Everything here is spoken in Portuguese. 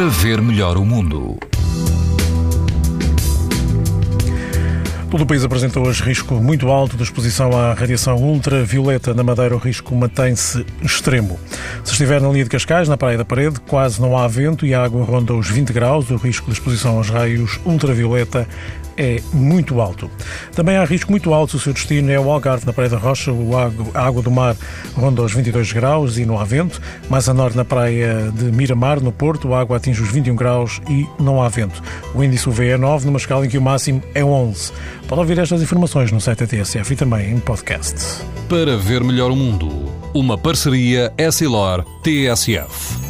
para ver melhor o mundo. Todo o país apresentou hoje risco muito alto de exposição à radiação ultravioleta. Na Madeira, o risco mantém-se extremo. Se estiver na linha de Cascais, na Praia da Parede, quase não há vento e a água ronda os 20 graus. O risco de exposição aos raios ultravioleta é muito alto. Também há risco muito alto se o seu destino é o Algarve, na Praia da Rocha. A água do mar ronda os 22 graus e não há vento. Mais a norte, na Praia de Miramar, no Porto, a água atinge os 21 graus e não há vento. O índice UV é 9, numa escala em que o máximo é 11. Pode ouvir estas informações no site da TSF e também em podcast. Para ver melhor o mundo, uma parceria Essilor-TSF.